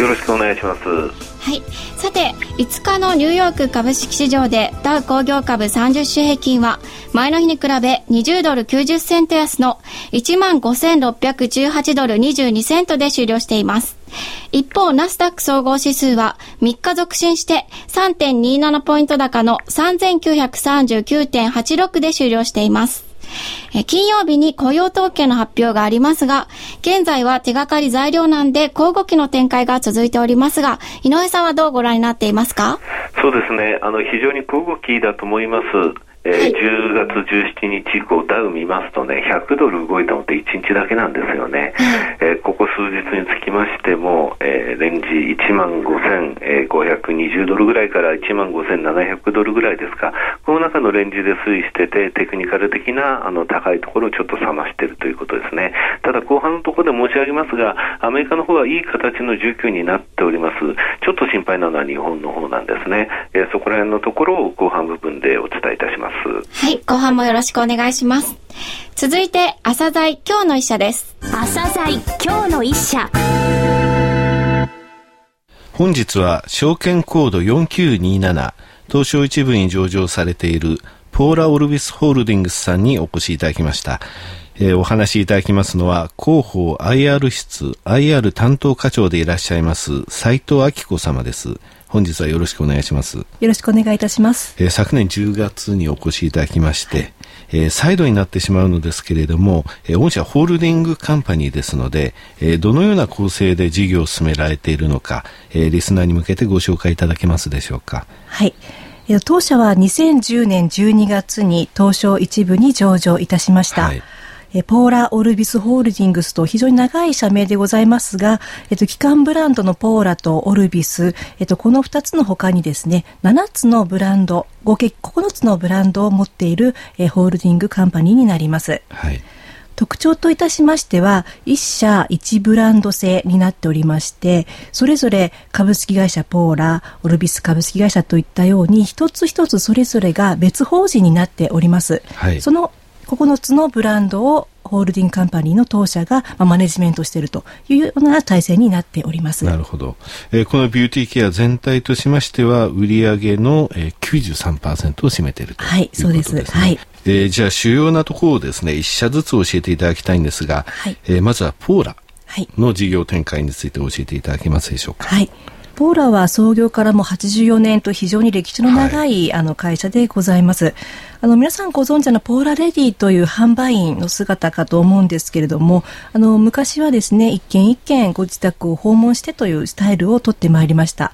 よろしくお願いします。はい。さて5日のニューヨーク株式市場でダウ工業株30種平均は前の日に比べ20ドル90セント安の15,618ドル22セントで終了しています。一方、ナスダック総合指数は3日続伸して3.27ポイント高の3939.86で終了しています。金曜日に雇用統計の発表がありますが、現在は手がかり材料なんで、交互期の展開が続いておりますが、井上さんはどうご覧になっていますか？そうですね、あの、非常に交互期だと思います。えー、はい、10月17日以降、ダウ見ますとね、100ドル動いたのって1日だけなんですよね。えー、ここ数日につきましても、えー、レンジ1万5520ドルぐらいから1万5700ドルぐらいですか、この中のレンジで推移してて、テクニカル的なあの高いところをちょっと冷ましているということですね。ただ、後半のところで申し上げますが、アメリカの方はいい形の状況になっております。ちょっと心配なのは日本の方なんですね。えー、そこら辺のところを後半部分でお伝えいたします。はい、後半もよろしくお願いします。続いて、朝鮮今日の一社です。朝鮮今日の一社。本日は証券コード4927東証一部に上場されているポーラ・オルビスホールディングスさんにお越しいただきました。えー、お話しいただきますのは、広報 IR 室 IR 担当課長でいらっしゃいます斉藤明子様です。本日はよろしくお願いします。よろしくお願いいたします。えー、昨年10月にお越しいただきまして、はい、えー、再度になってしまうのですけれども、えー、御社ホールディングカンパニーですので、えー、どのような構成で事業を進められているのか、えー、リスナーに向けてご紹介いただけますでしょうか？はい。当社は2010年12月に東証一部に上場いたしました。はいえポーラ・オルビスホールディングスと非常に長い社名でございますが、えっと、機関ブランドのポーラとオルビス、えっと、この2つの他にですね、7つのブランド、合計9つのブランドを持っている、えホールディングカンパニーになります。はい。特徴といたしましては、一社一ブランド制になっておりまして、それぞれ株式会社ポーラ、オルビス株式会社といったように、一つ一つそれぞれが別法人になっております。はい、その9つのブランドをホールディングカンパニーの当社が、まあ、マネジメントしているというような体制になっております。なるほど。えー、このビューティーケア全体としましては、売上の、えー、93%を占めているということですね。はい、そうです。はい。えー、じゃあ主要なところをですね、一社ずつ教えていただきたいんですが、はい、えー、まずはポーラの事業展開について教えていただけますでしょうか。はい。ポーラは創業からも84年と非常に歴史の長い、はい、あの会社でございます。あの皆さんご存知のポーラレディという販売員の姿かと思うんですけれども、あの昔はですね、一軒一軒ご自宅を訪問してというスタイルをとってまいりました。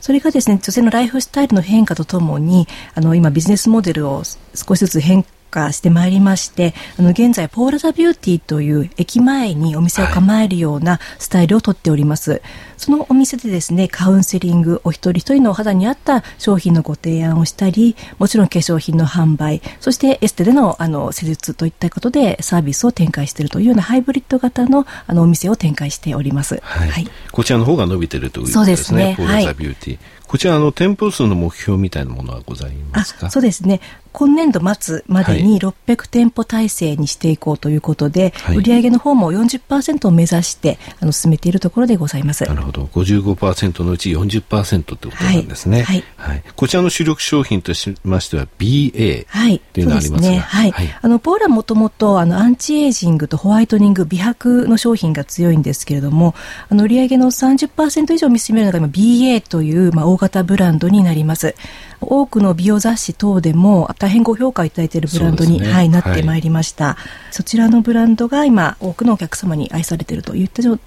それがですね、女性のライフスタイルの変化とともに、あの今ビジネスモデルを少しずつ変化してまいりまして、あの、現在、ポーラザビューティーという駅前にお店を構えるようなスタイルをとっております。はい、そのお店でですね、カウンセリング、お一人一人のお肌に合った商品のご提案をしたり、もちろん化粧品の販売、そしてエステでの、あの、施術といったことでサービスを展開しているというようなハイブリッド型の、あの、お店を展開しております。はい。はい、こちらの方が伸びてるということですね。ね。ポーラザビューティー。はいこちらの店舗数の目標みたいなものはございますか？そうですね。今年度末までに600店舗体制にしていこうということで、はい、売上の方も40%を目指してあの進めているところでございます。なるほど。55%のうち40%ってことなんですね、はい、はい、こちらの主力商品としましては BA っていうのがありますが、ね、はい、はい、あのポーラもともとあのアンチエイジングとホワイトニング美白の商品が強いんですけれどもあの売上の30%以上見つめるのが今 BA という、まあ、大型ブランドになります。多くの美容雑誌等でも大変ご評価いただいているブランドに、ね、はい、なってまいりました、はい、そちらのブランドが今多くのお客様に愛されているといった状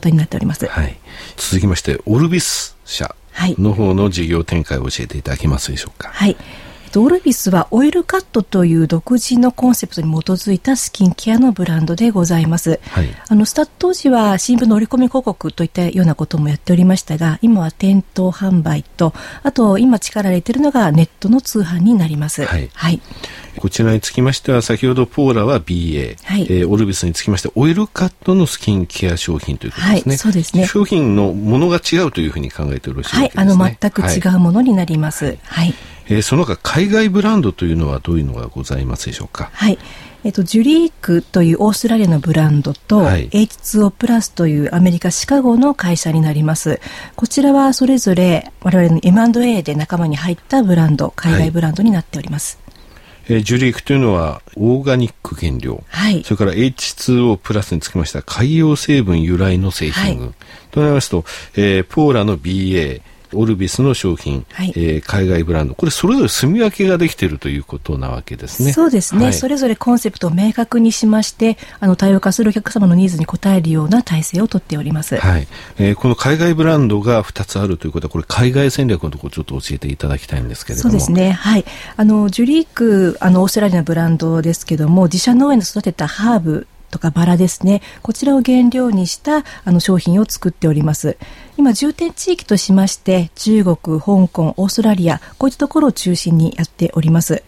態になっております、はい、続きましてオルビス社の方の事業展開を教えていただけますでしょうか。はいオルビスはオイルカットという独自のコンセプトに基づいたスキンケアのブランドでございます。はい、あのスタート当時は新聞の折り込み広告といったようなこともやっておりましたが、今は店頭販売と、あと今力入れているのがネットの通販になります。はい。はい、こちらにつきましては、先ほどポーラは BA、はいえー、オルビスにつきましてオイルカットのスキンケア商品ということですね。はい、そうですね。商品のものが違うというふうに考えてよろしいですね。はい、あの全く違うものになります。はい。はいえー、その他海外ブランドというのはどういうのがございますでしょうか？はい。えっと、ジュリークというオーストラリアのブランドと、はい、H2O プラスというアメリカ・シカゴの会社になります。こちらはそれぞれ我々の M&A で仲間に入ったブランド、海外ブランドになっております。はいえー、ジュリークというのはオーガニック原料、はい、それから H2O プラスにつきました海洋成分由来の製品群、はい、となりますと、えー、ポーラの BA オルビスの商品、はい、えー、海外ブランド、これそれぞれ住み分けができているということなわけですね。そうですね、はい、それぞれコンセプトを明確にしまして、あの多様化するお客様のニーズに応えるような体制をとっております。はい、えー、この海外ブランドが2つあるということは、これ海外戦略のところちょっと教えていただきたいんですけれども。そうですね、はい、あのジュリークあのオーストラリアのブランドですけども、自社農園で育てたハーブとかバラですね。こちらを原料にしたあの商品を作っております。今重点地域としまして中国香港オーストラリアこういったところを中心にやっております。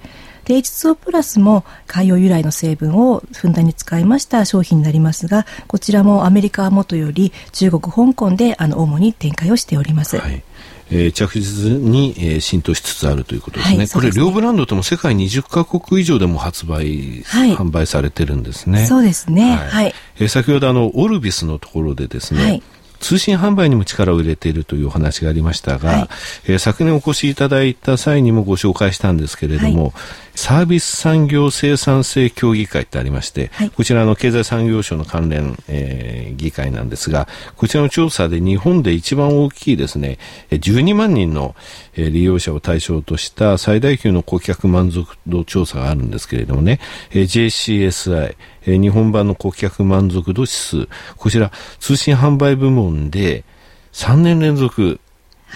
で H2O プラスも海洋由来の成分をふんだんに使いました商品になりますがこちらもアメリカはもとより中国香港であの主に展開をしております、はいえー、着実に、えー、浸透しつつあるということですね。はい、これ、両ブランドとも世界20カ国以上でも発売、はい、販売されてるんですね。そうですね。はい。えー、先ほどあの、オルビスのところでですね、はい通信販売にも力を入れているというお話がありましたが、はい、えー、昨年お越しいただいた際にもご紹介したんですけれども、はい、サービス産業生産性協議会ってありまして、はい、こちらの経済産業省の関連、えー、議会なんですが、こちらの調査で日本で一番大きいですね、12万人の利用者を対象とした最大級の顧客満足度調査があるんですけれどもね、JCSI、日本版の顧客満足度指数、こちら通信販売部門で3年連続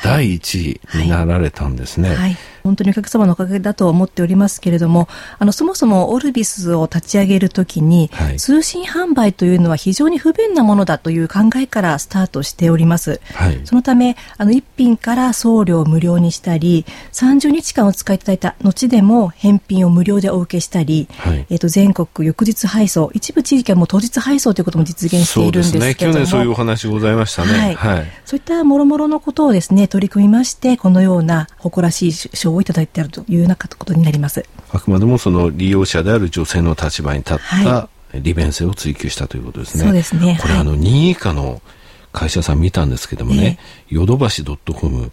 第1位になられたんですね。はいはい本当にお客様のおかげだと思っておりますけれども、あのそもそもオルビスを立ち上げるときに、はい、通信販売というのは非常に不便なものだという考えからスタートしております。はい、そのため、あの一品から送料を無料にしたり、30日間お使いいただいた後でも返品を無料でお受けしたり、はい、えっ、と全国翌日配送、一部地域はもう当日配送ということも実現しているんですけれども、ね、去年そういうお話ございましたね。はい。そういったもろもろのことをですね取り組みまして、このような誇らしい賞をいただいているというようなことになります。あくまでもその利用者である女性の立場に立った利便性を追求したということですね。そうですね。これ、あの2位以下の会社さん見たんですけどもね、ヨドバシ .com、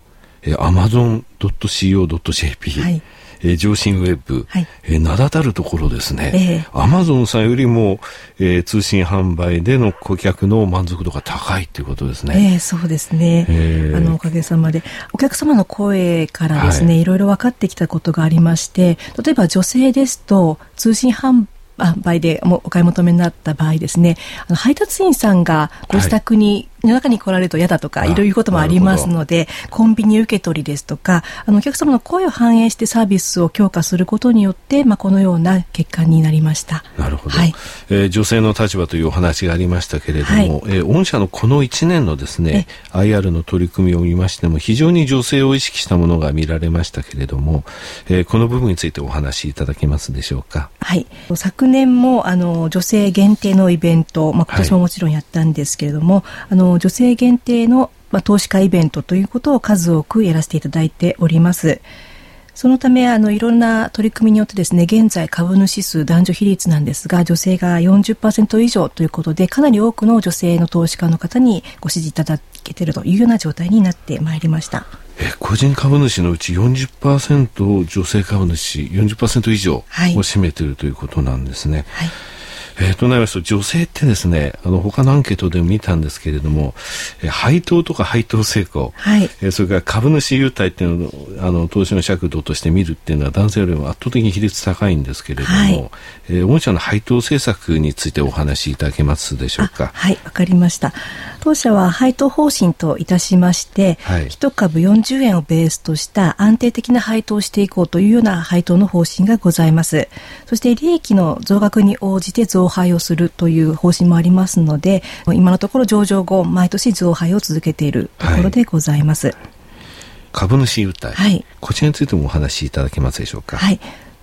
アマゾン .co.jp、はいえー、上信ウェブ、はい、えー、名だたるところですね、アマゾンさんよりも、えー、通信販売での顧客の満足度が高いということですね。えー、そうですね、えー、あのおかげさまで。お客様の声からですね、はい、いろいろ分かってきたことがありまして例えば女性ですと通信販売売でお買い求めになった場合ですねあの配達員さんがご自宅にの中に来られると嫌だとかいろいろこともありますのでコンビニ受け取りですとかあのお客様の声を反映してサービスを強化することによって、まあ、このような結果になりました。なるほど、はい。えー、女性の立場というお話がありましたけれども、はい、えー、御社のこの1年のですね IR の取り組みを見ましても非常に女性を意識したものが見られましたけれども、えー、この部分についてお話しいただけますでしょうか？はい。昨年もあの女性限定のイベント、まあ、今年ももちろんやったんですけれども、はい、あの女性限定の、まあ、投資家イベントということを数多くやらせていただいております。そのためあのいろんな取り組みによってですね現在株主数男女比率なんですが女性が40%以上ということでかなり多くの女性の投資家の方にご支持いただけているというような状態になってまいりましたえ個人株主のうち40%女性株主40%以上を占めているということなんですね。はいえー、となりますと、女性ってですね、あの、他のアンケートでも見たんですけれども、えー、配当とか配当成功、はい、えー、それから株主優待っていうのを、あの、投資の尺度として見るっていうのは男性よりも圧倒的に比率高いんですけれども、はい、えー、御社の配当政策についてお話しいただけますでしょうか？はい、わかりました。当社は配当方針といたしまして、はい、1株40円をベースとした安定的な配当をしていこうというような配当の方針がございます。そして利益の増額に応じて増配をするという方針もありますので、今のところ上場後、毎年増配を続けているところでございます。はい、株主優待、はい、こちらについてもお話しいただけますでしょうか？はい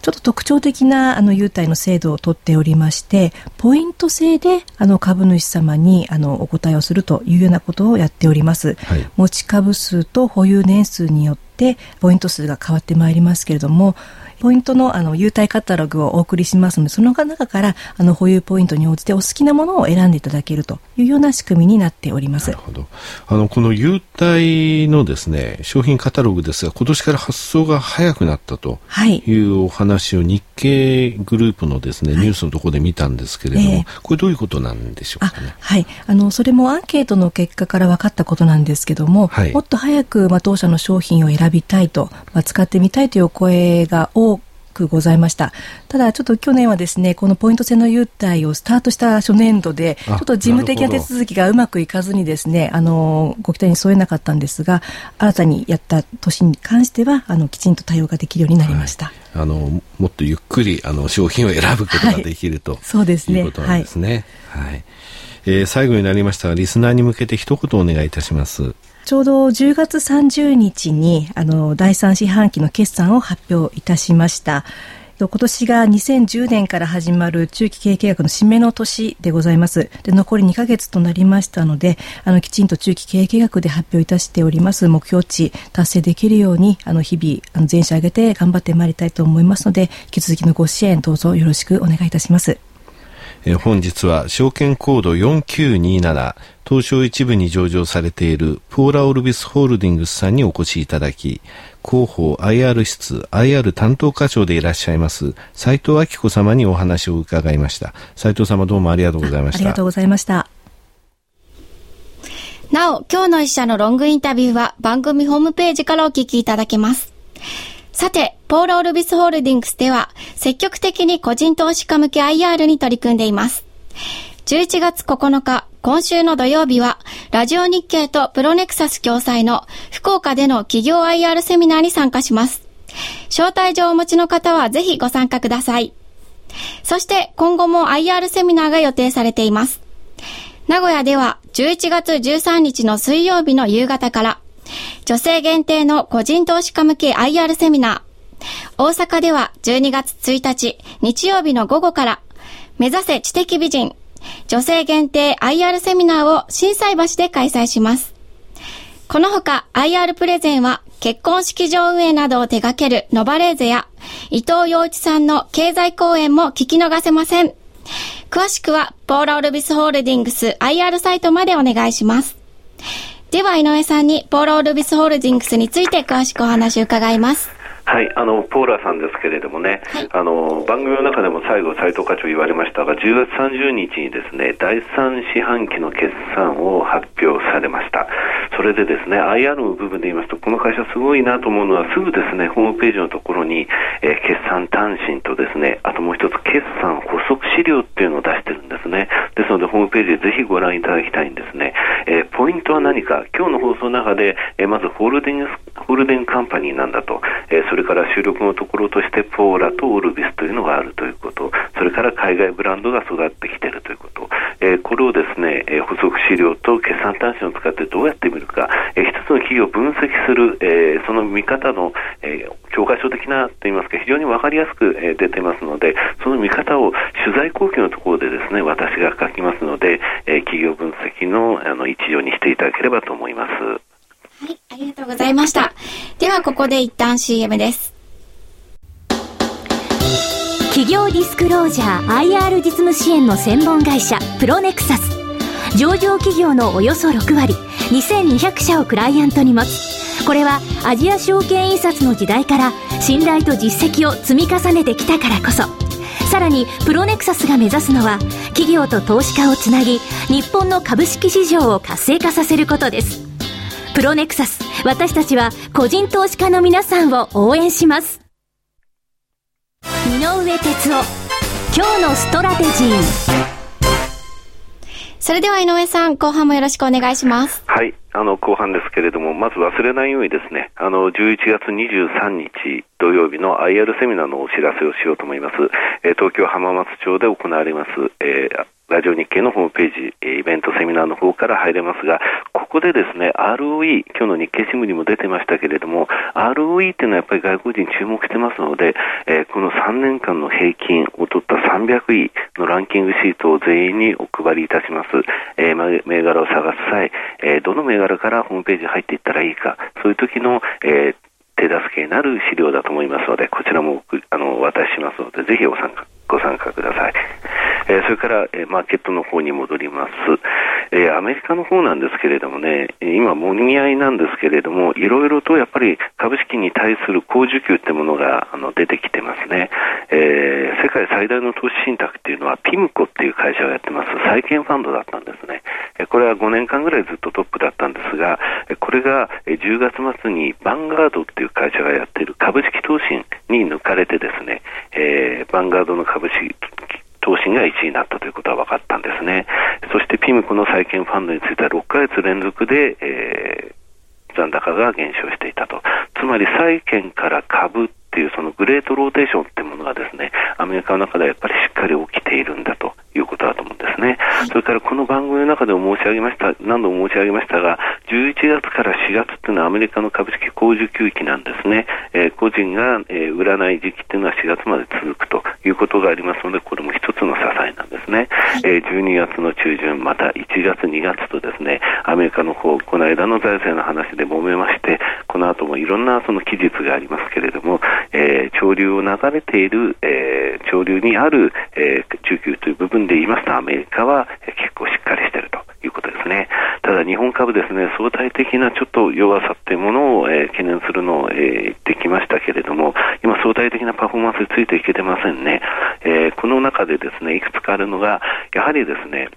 ちょっと特徴的なあの優待の制度を取っておりまして、ポイント制であの株主様にあのお答えをするというようなことをやっております。はい、持ち株数と保有年数によってポイント数が変わってまいりますけれども、ポイントのあの優待カタログをお送りしますので、その中からあの保有ポイントに応じてお好きなものを選んでいただけるというような仕組みになっております。なるほど。あの、この優待のですね、商品カタログですが、今年から発送が早くなったというお話を日経グループのですね、ニュースのところで見たんですけれども、えー、これどういうことなんでしょうかね？はい。あの、それもアンケートの結果から分かったことなんですけども、はい、もっと早く、まあ、当社の商品を選びたいと、まあ、使ってみたいというお声が多くございました。ただ、ちょっと去年はですね、このポイント制の優待をスタートした初年度で、ちょっと事務的な手続きがうまくいかずにですね、あの、ご期待に添えなかったんですが、新たにやった年に関しては、あの、きちんと対応ができるようになりました。はい、あの、もっとゆっくり、あの、商品を選ぶことができる、はい、とそうですね。いうことなんですね。はい、はいえー、最後になりましたが、リスナーに向けて一言お願いいたします。ちょうど10月30日に、あの、第3四半期の決算を発表いたしました。今年が2010年から始まる中期経営計画の締めの年でございます。で残り2ヶ月となりましたので、あのきちんと中期経営計画で発表いたしております目標値達成できるように、あの日々あの全社上げて頑張ってまいりたいと思いますので、引き続きのご支援どうぞよろしくお願いいたします。え本日は証券コード4927東証一部に上場されているポーラ・オルビスホールディングスさんにお越しいただき広報 IR 室 IR 担当課長でいらっしゃいます斉藤明子様にお話を伺いました。斉藤様どうもありがとうございました。ありがとうございました。なお今日の一社のロングインタビューは番組ホームページからお聞きいただけますさて、ポール・オルビスホールディングスでは、積極的に個人投資家向け IR に取り組んでいます。11月9日、今週の土曜日は、ラジオ日経とプロネクサス共催の福岡での企業 IR セミナーに参加します。招待状をお持ちの方はぜひご参加ください。そして今後も IR セミナーが予定されています。名古屋では11月13日の水曜日の夕方から女性限定の個人投資家向け IR セミナー。大阪では12月1日日曜日の午後から、目指せ知的美人、女性限定 IR セミナーを震災橋で開催します。このほか IR プレゼンは結婚式場運営などを手掛けるノバレーゼや伊藤洋一さんの経済講演も聞き逃せません。詳しくはポーラオルビスホールディングス IR サイトまでお願いします。では井上さんにポーロールビスホールディングスについて詳しくお話を伺います。はい、あの、ポーラさんですけれどもね、はい、あの、番組の中でも最後、斉藤課長言われましたが、10月30日にですね、第3四半期の決算を発表されました。それでですね、IR の部分で言いますと、この会社すごいなと思うのは、すぐですね、ホームページのところに、えー、決算単身とですね、あともう一つ、決算補足資料っていうのを出してるんですね。ですので、ホームページでぜひご覧いただきたいんですね。えー、ポイントは何か、今日の放送の中で、えー、まずホールディングス、ホールデンカンパニーなんだと、えー、それから収録のところとしてポーラとオルビスというのがあるということ、それから海外ブランドが育ってきているということ、えー、これをですね、えー、補足資料と決算単身を使ってどうやって見るか、えー、一つの企業を分析する、えー、その見方の、えー、教科書的なといいますか、非常に分かりやすく、えー、出てますので、その見方を取材後期のところでですね、私が書きますので、えー、企業分析のあの一助にしていただければと思います。はい、ありがとうございました。ではここで一旦 CM です。企業ディスクロージャー IR 実務支援の専門会社プロネクサス。上場企業のおよそ6割、2200社をクライアントに持つ。これはアジア証券印刷の時代から信頼と実績を積み重ねてきたからこそ。さらにプロネクサスが目指すのは企業と投資家をつなぎ日本の株式市場を活性化させることですプロネクサス、私たちは個人投資家の皆さんを応援します。井上哲夫、今日のストラテジー。それでは井上さん、後半もよろしくお願いします。はい。あの、後半ですけれども、まず忘れないようにですね、あの、11月23日土曜日の IR セミナーのお知らせをしようと思います。えー、東京浜松町で行われます、えー、ラジオ日経のホームページ、イベントセミナーの方から入れますが、ここでですね、ROE、今日の日経新聞にも出てましたけれども、ROE っていうのはやっぱり外国人注目してますので、えー、この3年間の平均を取った300位のランキングシートを全員にお配りいたします。えー、銘柄を探す際、えー、どの銘柄からホームページに入っていったらいいか、そういう時の、えー、手助けになる資料だと思いますので、こちらもあのお渡ししますので、ぜひご参加ご参加ください。え、それから、え、マーケットの方に戻ります。え、アメリカの方なんですけれどもね、今、もみ合いなんですけれども、いろいろとやっぱり株式に対する高需給ってものがあの出てきてますね。えー、世界最大の投資信託っていうのは、ピムコっていう会社がやってます、債券ファンドだったんですね。えこれは5年間ぐらいずっとトップだったんですが、これが10月末にバンガードっていう会社がやってる株式投資に抜かれてですね、えー、バンガードの株式投資が1位になったということは分かったんですね。そしてピムコの債券ファンドについては6ヶ月連続で、えー、残高が減少していたと。つまり債券から株っていうそのグレートローテーションってものがですね、アメリカの中ではやっぱりしっかり起きているんだということだと思うんですね。それからこの番組の中でも申し上げました、何度も申し上げましたが、11月から4月っていうのはアメリカの株式高需給期なんですね。えー、個人が、えー、売らない時期っていうのは4月まで続くということがありますので、これも一つの支えなんですね。えー、12月の中旬、また1月、2月とですね、アメリカの方、この間の財政の話で揉めまして、この後もいろんなその期日がありますけれども、えー、潮流を流れている、えー、潮流にある、えー、需給という部分で言いますと、アメリカは、えー、結構だ日本株ですね、相対的なちょっと弱さっていうものを、えー、懸念するのを、えー、言ってきましたけれども、今相対的なパフォーマンスについていけてませんね。えー、この中でですね、いくつかあるのが、やはりですね、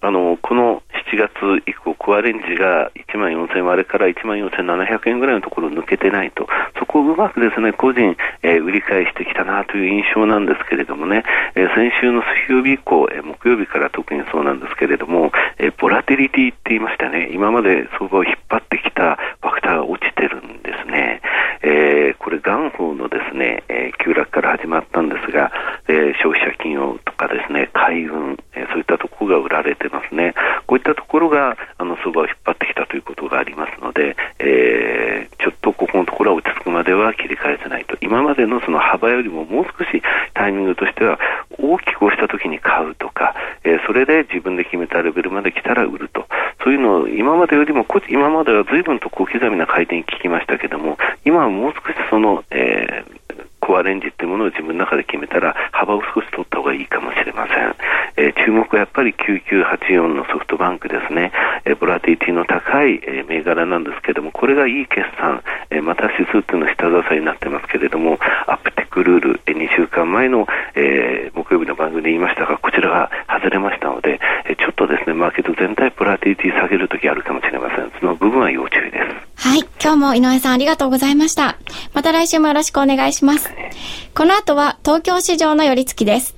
あの、この7月以降、コアレンジが1万4000割れから1万4700円ぐらいのところ抜けてないと、そこをうまくですね、個人、えー、売り買いしてきたなという印象なんですけれどもね、えー、先週の水曜日以降、えー、木曜日から特にそうなんですけれども、えボラテリティって言いましてね、今まで相場を引っ張ってきたファクターが落ちてるんですね。えこれ、元宝のですね、え急落から始まったんですが、え消費者金融とかですね、海運、えそういったとこてますね。こういったところが、あの、相場を引っ張ってきたということがありますので、えー、ちょっとここのところは落ち着くまでは切り返せないと。今までのその幅よりももう少しタイミングとしては大きく押した時に買うとか、えー、それで自分で決めたレベルまで来たら売ると。そういうのを今までよりも、今までは随分と小刻みな回転に聞きましたけども、今はもう少しその、えー、コアレンジっていうものを自分の中で決めたら幅を少し取った方がいいかもしれません。えー、注目はやっぱり9984のソフトバンクですね。えー、ボラティティの高い、えー、銘柄なんですけども、これがいい決算、えー、また指数っていうのは下支えになってますけれども、アップテックルール、えー、2週間前の、えー、木曜日の番組で言いましたが、こちらが外れましたので、えー、ちょっとですね、マーケット全体ボラティティ下げるときあるかもしれません。その部分は要注意です。はい。今日も井上さんありがとうございました。また来週もよろしくお願いします。この後は東京市場の寄り付きです。